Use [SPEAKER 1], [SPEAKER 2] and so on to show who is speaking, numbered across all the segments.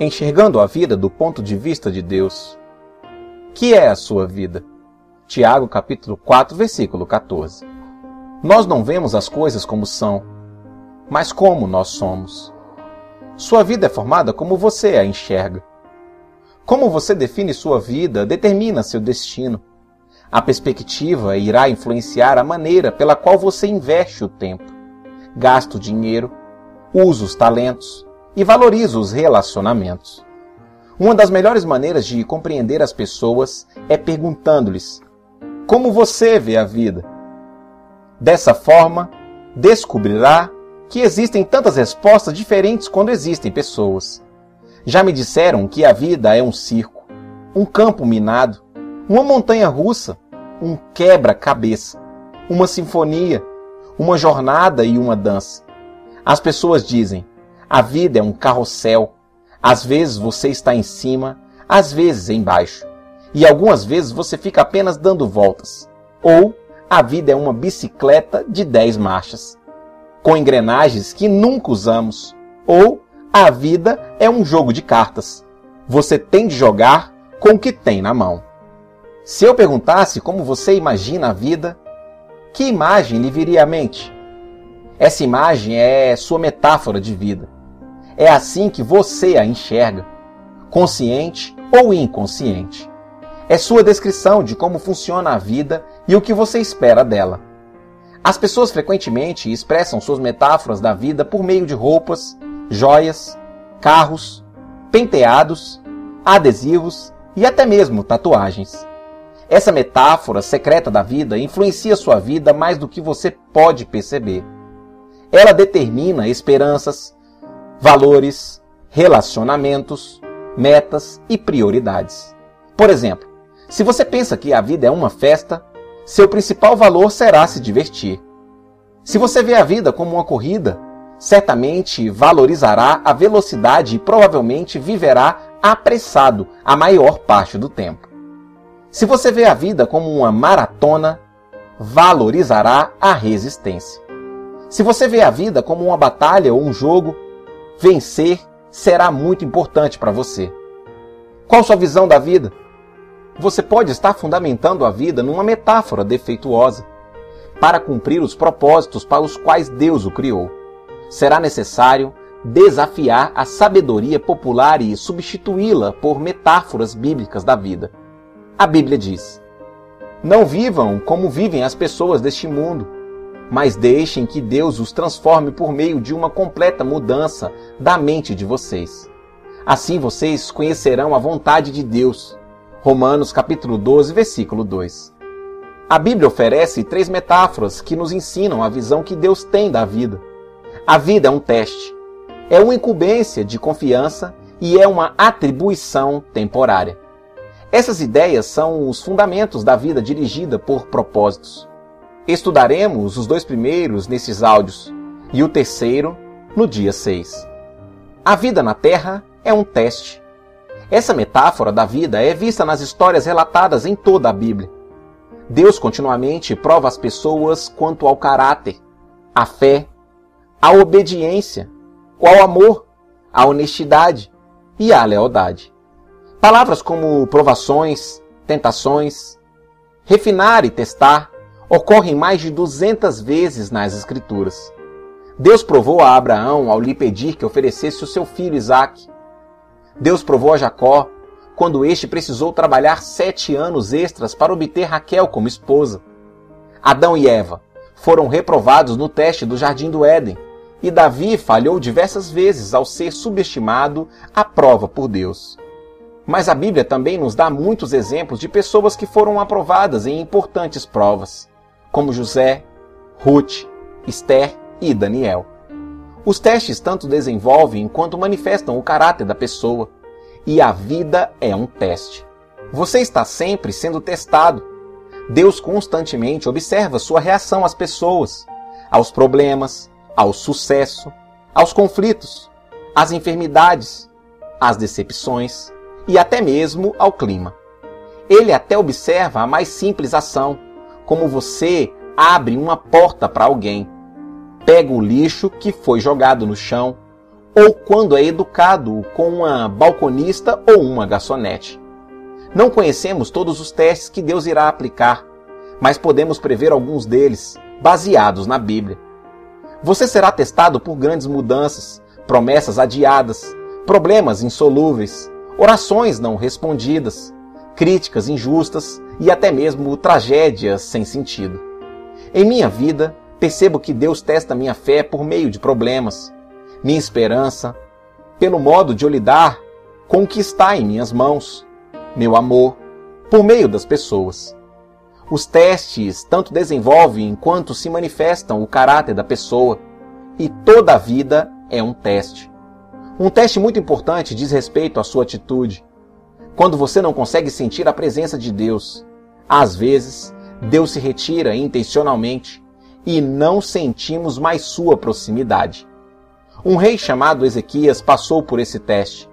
[SPEAKER 1] enxergando a vida do ponto de vista de Deus. Que é a sua vida? Tiago capítulo 4, versículo 14. Nós não vemos as coisas como são, mas como nós somos. Sua vida é formada como você a enxerga. Como você define sua vida determina seu destino. A perspectiva irá influenciar a maneira pela qual você investe o tempo, gasta o dinheiro, usa os talentos, e valoriza os relacionamentos. Uma das melhores maneiras de compreender as pessoas é perguntando-lhes como você vê a vida. Dessa forma, descobrirá que existem tantas respostas diferentes quando existem pessoas. Já me disseram que a vida é um circo, um campo minado, uma montanha russa, um quebra-cabeça, uma sinfonia, uma jornada e uma dança. As pessoas dizem: a vida é um carrossel. Às vezes você está em cima, às vezes embaixo. E algumas vezes você fica apenas dando voltas. Ou a vida é uma bicicleta de 10 marchas, com engrenagens que nunca usamos. Ou a vida é um jogo de cartas. Você tem de jogar com o que tem na mão. Se eu perguntasse como você imagina a vida, que imagem lhe viria à mente? Essa imagem é sua metáfora de vida. É assim que você a enxerga, consciente ou inconsciente. É sua descrição de como funciona a vida e o que você espera dela. As pessoas frequentemente expressam suas metáforas da vida por meio de roupas, joias, carros, penteados, adesivos e até mesmo tatuagens. Essa metáfora secreta da vida influencia sua vida mais do que você pode perceber. Ela determina esperanças, valores, relacionamentos, metas e prioridades. Por exemplo, se você pensa que a vida é uma festa, seu principal valor será se divertir. Se você vê a vida como uma corrida, certamente valorizará a velocidade e provavelmente viverá apressado a maior parte do tempo. Se você vê a vida como uma maratona, valorizará a resistência. Se você vê a vida como uma batalha ou um jogo, vencer será muito importante para você. Qual sua visão da vida? Você pode estar fundamentando a vida numa metáfora defeituosa para cumprir os propósitos para os quais Deus o criou. Será necessário desafiar a sabedoria popular e substituí-la por metáforas bíblicas da vida. A Bíblia diz: Não vivam como vivem as pessoas deste mundo mas deixem que Deus os transforme por meio de uma completa mudança da mente de vocês. Assim vocês conhecerão a vontade de Deus. Romanos capítulo 12, versículo 2. A Bíblia oferece três metáforas que nos ensinam a visão que Deus tem da vida. A vida é um teste, é uma incumbência de confiança e é uma atribuição temporária. Essas ideias são os fundamentos da vida dirigida por propósitos. Estudaremos os dois primeiros nesses áudios e o terceiro no dia 6. A vida na Terra é um teste. Essa metáfora da vida é vista nas histórias relatadas em toda a Bíblia. Deus continuamente prova as pessoas quanto ao caráter, à fé, à obediência, ao amor, à honestidade e à lealdade. Palavras como provações, tentações, refinar e testar ocorrem mais de 200 vezes nas Escrituras. Deus provou a Abraão ao lhe pedir que oferecesse o seu filho Isaque. Deus provou a Jacó quando este precisou trabalhar sete anos extras para obter Raquel como esposa. Adão e Eva foram reprovados no teste do Jardim do Éden, e Davi falhou diversas vezes ao ser subestimado à prova por Deus. Mas a Bíblia também nos dá muitos exemplos de pessoas que foram aprovadas em importantes provas como José, Ruth, Esther e Daniel. Os testes tanto desenvolvem quanto manifestam o caráter da pessoa, e a vida é um teste. Você está sempre sendo testado. Deus constantemente observa sua reação às pessoas, aos problemas, ao sucesso, aos conflitos, às enfermidades, às decepções e até mesmo ao clima. Ele até observa a mais simples ação, como você abre uma porta para alguém, pega o lixo que foi jogado no chão ou quando é educado com uma balconista ou uma garçonete. Não conhecemos todos os testes que Deus irá aplicar, mas podemos prever alguns deles, baseados na Bíblia. Você será testado por grandes mudanças, promessas adiadas, problemas insolúveis, orações não respondidas, críticas injustas e até mesmo tragédias sem sentido. Em minha vida, percebo que Deus testa minha fé por meio de problemas, minha esperança, pelo modo de eu lidar com o que está em minhas mãos, meu amor, por meio das pessoas. Os testes tanto desenvolvem quanto se manifestam o caráter da pessoa, e toda a vida é um teste. Um teste muito importante diz respeito à sua atitude. Quando você não consegue sentir a presença de Deus, às vezes Deus se retira intencionalmente e não sentimos mais sua proximidade. Um rei chamado Ezequias passou por esse teste.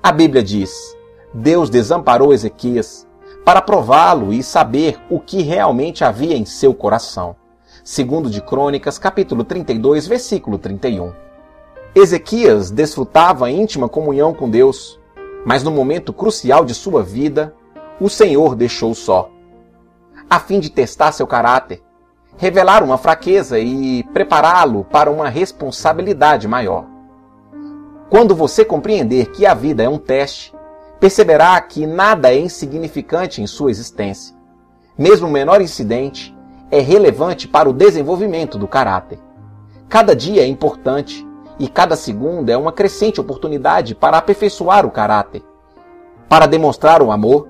[SPEAKER 1] A Bíblia diz: Deus desamparou Ezequias para prová-lo e saber o que realmente havia em seu coração. Segundo de Crônicas, capítulo 32, versículo 31. Ezequias desfrutava íntima comunhão com Deus, mas no momento crucial de sua vida, o Senhor deixou só, a fim de testar seu caráter, revelar uma fraqueza e prepará-lo para uma responsabilidade maior. Quando você compreender que a vida é um teste, perceberá que nada é insignificante em sua existência. Mesmo o menor incidente é relevante para o desenvolvimento do caráter. Cada dia é importante e cada segundo é uma crescente oportunidade para aperfeiçoar o caráter, para demonstrar o amor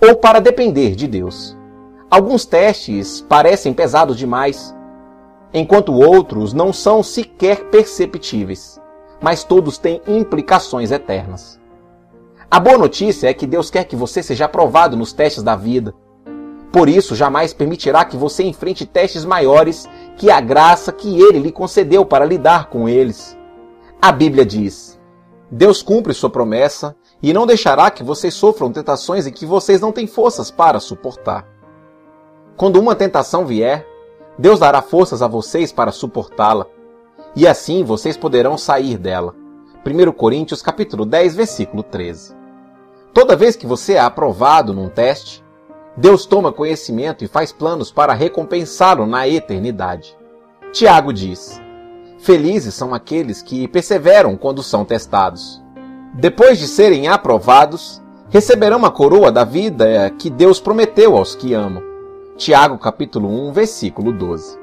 [SPEAKER 1] ou para depender de Deus. Alguns testes parecem pesados demais, enquanto outros não são sequer perceptíveis, mas todos têm implicações eternas. A boa notícia é que Deus quer que você seja aprovado nos testes da vida. Por isso, jamais permitirá que você enfrente testes maiores que a graça que ele lhe concedeu para lidar com eles. A Bíblia diz: Deus cumpre sua promessa e não deixará que vocês sofram tentações em que vocês não têm forças para suportar. Quando uma tentação vier, Deus dará forças a vocês para suportá-la, e assim vocês poderão sair dela. 1 Coríntios capítulo 10, versículo 13. Toda vez que você é aprovado num teste, Deus toma conhecimento e faz planos para recompensá-lo na eternidade. Tiago diz: Felizes são aqueles que perseveram quando são testados. Depois de serem aprovados, receberão a coroa da vida que Deus prometeu aos que amam. Tiago capítulo 1, versículo 12.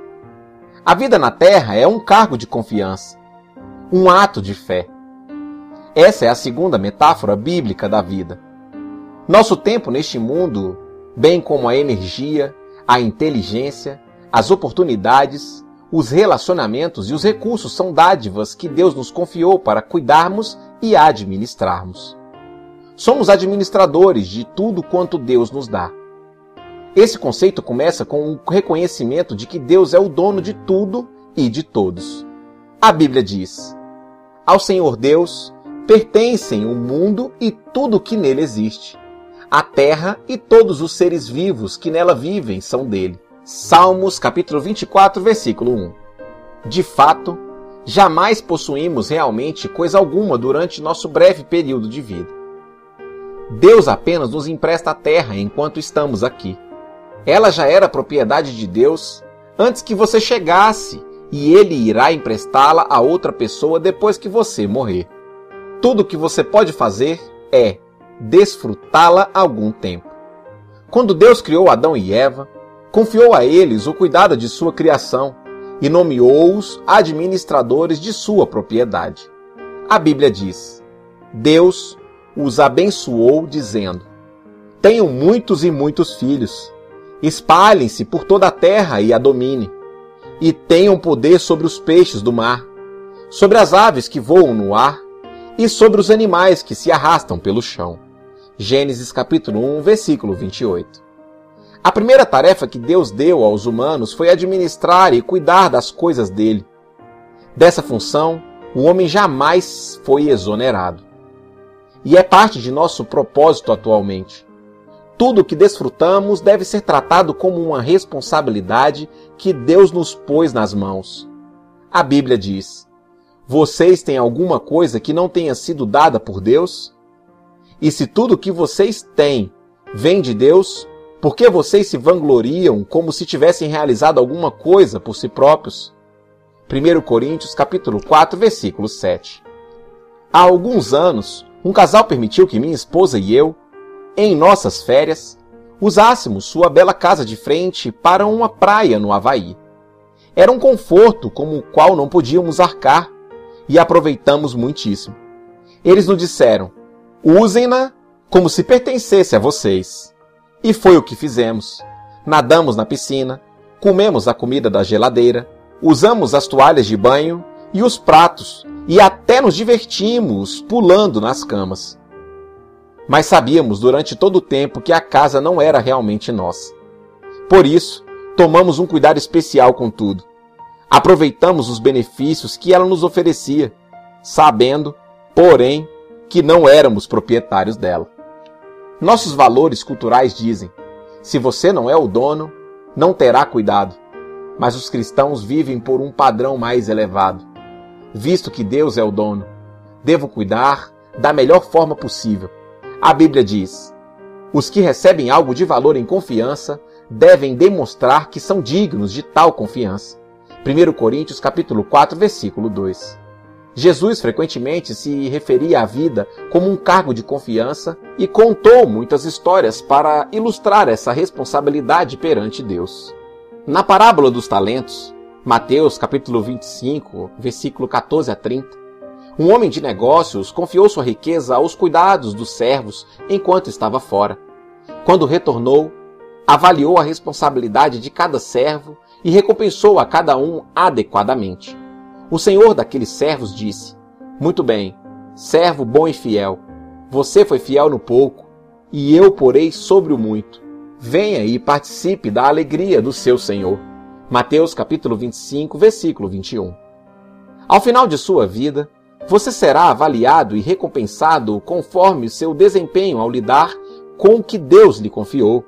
[SPEAKER 1] A vida na terra é um cargo de confiança, um ato de fé. Essa é a segunda metáfora bíblica da vida. Nosso tempo neste mundo, bem como a energia, a inteligência, as oportunidades, os relacionamentos e os recursos são dádivas que Deus nos confiou para cuidarmos e administrarmos. Somos administradores de tudo quanto Deus nos dá. Esse conceito começa com o reconhecimento de que Deus é o dono de tudo e de todos. A Bíblia diz: Ao Senhor Deus pertencem o mundo e tudo o que nele existe. A terra e todos os seres vivos que nela vivem são dele. Salmos capítulo 24, versículo 1. De fato, jamais possuímos realmente coisa alguma durante nosso breve período de vida. Deus apenas nos empresta a terra enquanto estamos aqui. Ela já era propriedade de Deus antes que você chegasse e ele irá emprestá-la a outra pessoa depois que você morrer. Tudo que você pode fazer é desfrutá-la algum tempo. Quando Deus criou Adão e Eva, confiou a eles o cuidado de sua criação e nomeou-os administradores de sua propriedade. A Bíblia diz: Deus os abençoou, dizendo: Tenham muitos e muitos filhos, espalhem-se por toda a terra e a domine, e tenham poder sobre os peixes do mar, sobre as aves que voam no ar e sobre os animais que se arrastam pelo chão. Gênesis capítulo 1, versículo 28. A primeira tarefa que Deus deu aos humanos foi administrar e cuidar das coisas dele. Dessa função, o homem jamais foi exonerado. E é parte de nosso propósito atualmente. Tudo o que desfrutamos deve ser tratado como uma responsabilidade que Deus nos pôs nas mãos. A Bíblia diz: Vocês têm alguma coisa que não tenha sido dada por Deus? E se tudo que vocês têm vem de Deus, por que vocês se vangloriam como se tivessem realizado alguma coisa por si próprios? 1 Coríntios capítulo 4, versículo 7. Há alguns anos, um casal permitiu que minha esposa e eu, em nossas férias, usássemos sua bela casa de frente para uma praia no Havaí. Era um conforto como o qual não podíamos arcar e aproveitamos muitíssimo. Eles nos disseram: usem-na como se pertencesse a vocês. E foi o que fizemos. Nadamos na piscina, comemos a comida da geladeira, usamos as toalhas de banho e os pratos, e até nos divertimos pulando nas camas. Mas sabíamos durante todo o tempo que a casa não era realmente nossa. Por isso, tomamos um cuidado especial com tudo. Aproveitamos os benefícios que ela nos oferecia, sabendo, porém, que não éramos proprietários dela. Nossos valores culturais dizem: se você não é o dono, não terá cuidado. Mas os cristãos vivem por um padrão mais elevado. Visto que Deus é o dono, devo cuidar da melhor forma possível. A Bíblia diz: os que recebem algo de valor em confiança devem demonstrar que são dignos de tal confiança. 1 Coríntios capítulo 4, versículo 2. Jesus frequentemente se referia à vida como um cargo de confiança e contou muitas histórias para ilustrar essa responsabilidade perante Deus. Na parábola dos talentos, Mateus capítulo 25, versículo 14 a 30, um homem de negócios confiou sua riqueza aos cuidados dos servos enquanto estava fora. Quando retornou, avaliou a responsabilidade de cada servo e recompensou a cada um adequadamente. O senhor daqueles servos disse: Muito bem, servo bom e fiel. Você foi fiel no pouco, e eu porei sobre o muito. Venha e participe da alegria do seu senhor. Mateus capítulo 25, versículo 21. Ao final de sua vida, você será avaliado e recompensado conforme seu desempenho ao lidar com o que Deus lhe confiou.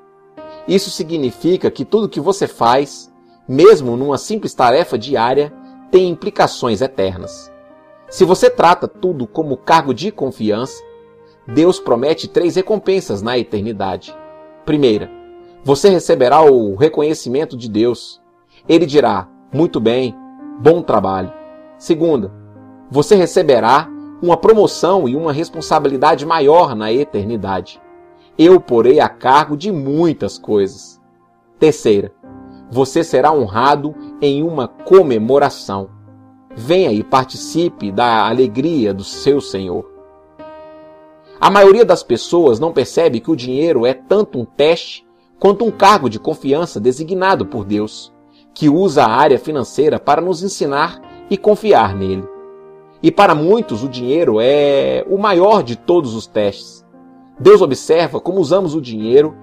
[SPEAKER 1] Isso significa que tudo que você faz, mesmo numa simples tarefa diária, tem implicações eternas. Se você trata tudo como cargo de confiança, Deus promete três recompensas na eternidade. Primeira, você receberá o reconhecimento de Deus. Ele dirá: Muito bem, bom trabalho. Segunda, você receberá uma promoção e uma responsabilidade maior na eternidade. Eu porei a cargo de muitas coisas. Terceira, você será honrado em uma comemoração. Venha e participe da alegria do seu Senhor. A maioria das pessoas não percebe que o dinheiro é tanto um teste quanto um cargo de confiança designado por Deus, que usa a área financeira para nos ensinar e confiar nele. E para muitos, o dinheiro é o maior de todos os testes. Deus observa como usamos o dinheiro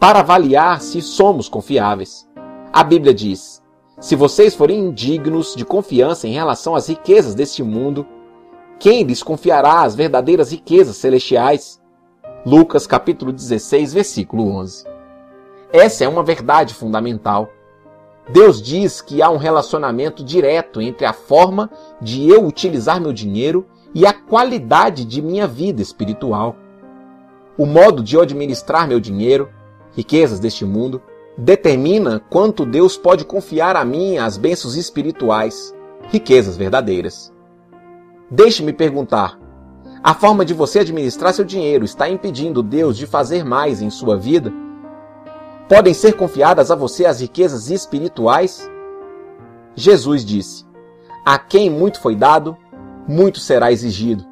[SPEAKER 1] para avaliar se somos confiáveis. A Bíblia diz: Se vocês forem indignos de confiança em relação às riquezas deste mundo, quem lhes confiará as verdadeiras riquezas celestiais? Lucas capítulo 16, versículo 11. Essa é uma verdade fundamental. Deus diz que há um relacionamento direto entre a forma de eu utilizar meu dinheiro e a qualidade de minha vida espiritual. O modo de eu administrar meu dinheiro, riquezas deste mundo, determina quanto Deus pode confiar a mim as bênçãos espirituais, riquezas verdadeiras. Deixe-me perguntar: a forma de você administrar seu dinheiro está impedindo Deus de fazer mais em sua vida? Podem ser confiadas a você as riquezas espirituais? Jesus disse: A quem muito foi dado, muito será exigido,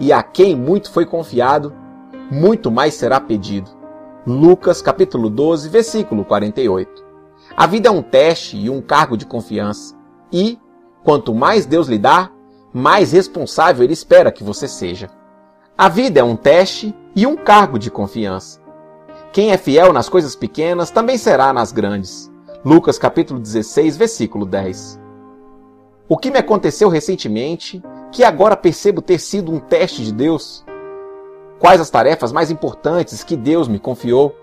[SPEAKER 1] e a quem muito foi confiado, muito mais será pedido. Lucas capítulo 12, versículo 48. A vida é um teste e um cargo de confiança. E, quanto mais Deus lhe dá, mais responsável ele espera que você seja. A vida é um teste e um cargo de confiança. Quem é fiel nas coisas pequenas também será nas grandes. Lucas capítulo 16, versículo 10. O que me aconteceu recentemente, que agora percebo ter sido um teste de Deus, Quais as tarefas mais importantes que Deus me confiou?